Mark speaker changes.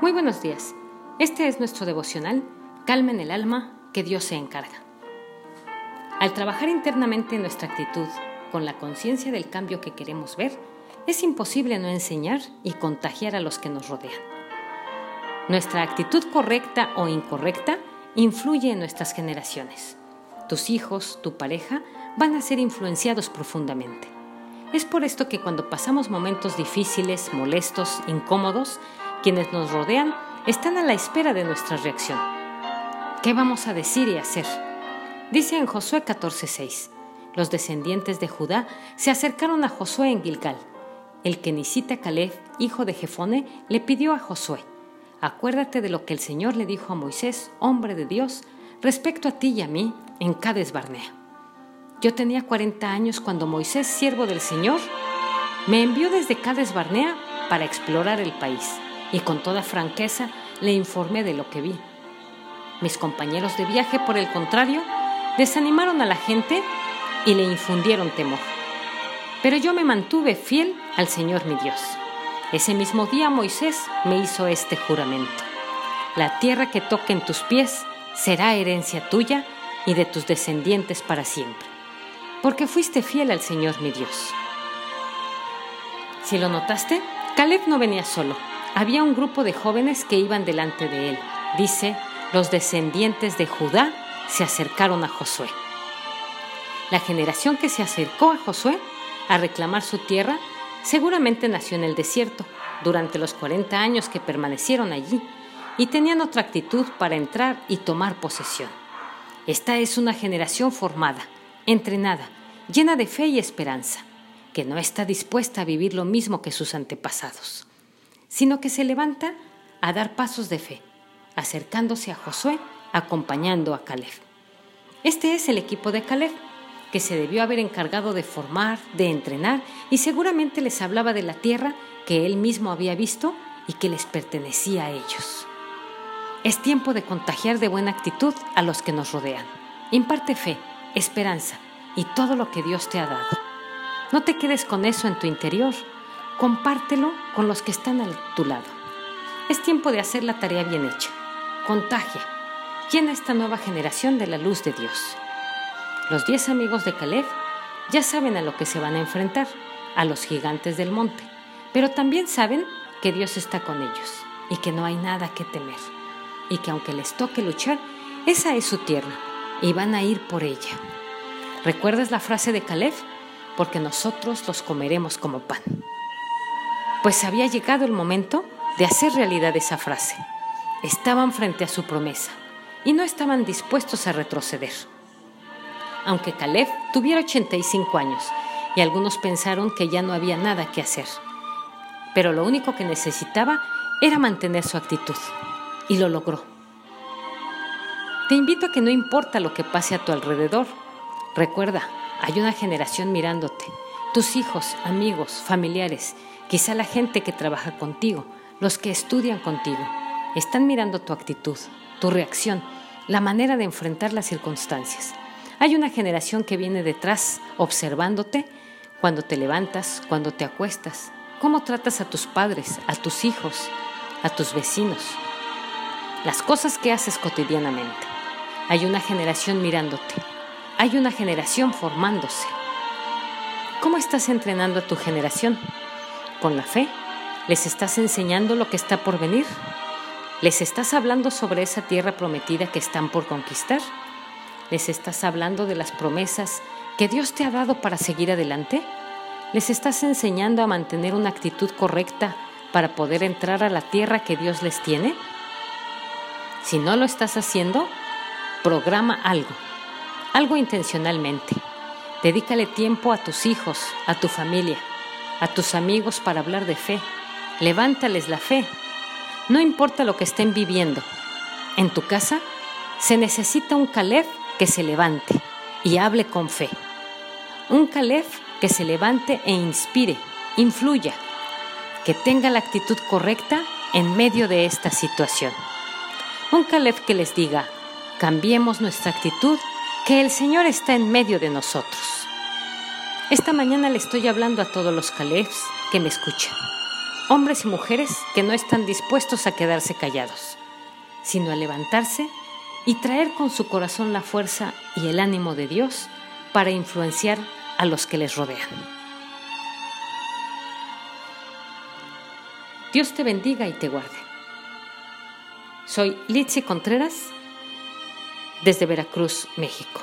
Speaker 1: Muy buenos días. Este es nuestro devocional, Calma en el alma, que Dios se encarga. Al trabajar internamente en nuestra actitud, con la conciencia del cambio que queremos ver, es imposible no enseñar y contagiar a los que nos rodean. Nuestra actitud correcta o incorrecta influye en nuestras generaciones. Tus hijos, tu pareja, van a ser influenciados profundamente. Es por esto que cuando pasamos momentos difíciles, molestos, incómodos, quienes nos rodean están a la espera de nuestra reacción. ¿Qué vamos a decir y hacer? Dice en Josué 14:6, los descendientes de Judá se acercaron a Josué en Gilgal. El kenisita Caleb, hijo de Jefone, le pidió a Josué, acuérdate de lo que el Señor le dijo a Moisés, hombre de Dios, respecto a ti y a mí en Cades Barnea. Yo tenía 40 años cuando Moisés, siervo del Señor, me envió desde Cades Barnea para explorar el país y con toda franqueza le informé de lo que vi. Mis compañeros de viaje, por el contrario, desanimaron a la gente y le infundieron temor. Pero yo me mantuve fiel al Señor mi Dios. Ese mismo día Moisés me hizo este juramento. La tierra que toque en tus pies será herencia tuya y de tus descendientes para siempre, porque fuiste fiel al Señor mi Dios. Si lo notaste, Caleb no venía solo, había un grupo de jóvenes que iban delante de él. Dice, los descendientes de Judá se acercaron a Josué. La generación que se acercó a Josué a reclamar su tierra seguramente nació en el desierto durante los 40 años que permanecieron allí y tenían otra actitud para entrar y tomar posesión. Esta es una generación formada, entrenada, llena de fe y esperanza, que no está dispuesta a vivir lo mismo que sus antepasados sino que se levanta a dar pasos de fe, acercándose a Josué, acompañando a Caleb. Este es el equipo de Caleb, que se debió haber encargado de formar, de entrenar, y seguramente les hablaba de la tierra que él mismo había visto y que les pertenecía a ellos. Es tiempo de contagiar de buena actitud a los que nos rodean. Imparte fe, esperanza y todo lo que Dios te ha dado. No te quedes con eso en tu interior, compártelo con los que están a tu lado. Es tiempo de hacer la tarea bien hecha. Contagia. Llena esta nueva generación de la luz de Dios. Los diez amigos de Caleb ya saben a lo que se van a enfrentar, a los gigantes del monte, pero también saben que Dios está con ellos y que no hay nada que temer, y que aunque les toque luchar, esa es su tierra y van a ir por ella. ¿Recuerdas la frase de Caleb? Porque nosotros los comeremos como pan pues había llegado el momento de hacer realidad esa frase. Estaban frente a su promesa y no estaban dispuestos a retroceder. Aunque Caleb tuviera 85 años y algunos pensaron que ya no había nada que hacer, pero lo único que necesitaba era mantener su actitud y lo logró. Te invito a que no importa lo que pase a tu alrededor, recuerda, hay una generación mirándote, tus hijos, amigos, familiares, Quizá la gente que trabaja contigo, los que estudian contigo, están mirando tu actitud, tu reacción, la manera de enfrentar las circunstancias. Hay una generación que viene detrás observándote cuando te levantas, cuando te acuestas, cómo tratas a tus padres, a tus hijos, a tus vecinos, las cosas que haces cotidianamente. Hay una generación mirándote, hay una generación formándose. ¿Cómo estás entrenando a tu generación? Con la fe? ¿Les estás enseñando lo que está por venir? ¿Les estás hablando sobre esa tierra prometida que están por conquistar? ¿Les estás hablando de las promesas que Dios te ha dado para seguir adelante? ¿Les estás enseñando a mantener una actitud correcta para poder entrar a la tierra que Dios les tiene? Si no lo estás haciendo, programa algo, algo intencionalmente. Dedícale tiempo a tus hijos, a tu familia a tus amigos para hablar de fe. Levántales la fe. No importa lo que estén viviendo. En tu casa se necesita un Caleb que se levante y hable con fe. Un Caleb que se levante e inspire, influya, que tenga la actitud correcta en medio de esta situación. Un Caleb que les diga, cambiemos nuestra actitud, que el Señor está en medio de nosotros. Esta mañana le estoy hablando a todos los Calebs que me escuchan. hombres y mujeres que no están dispuestos a quedarse callados, sino a levantarse y traer con su corazón la fuerza y el ánimo de Dios para influenciar a los que les rodean. Dios te bendiga y te guarde. Soy Litsi Contreras desde Veracruz, México.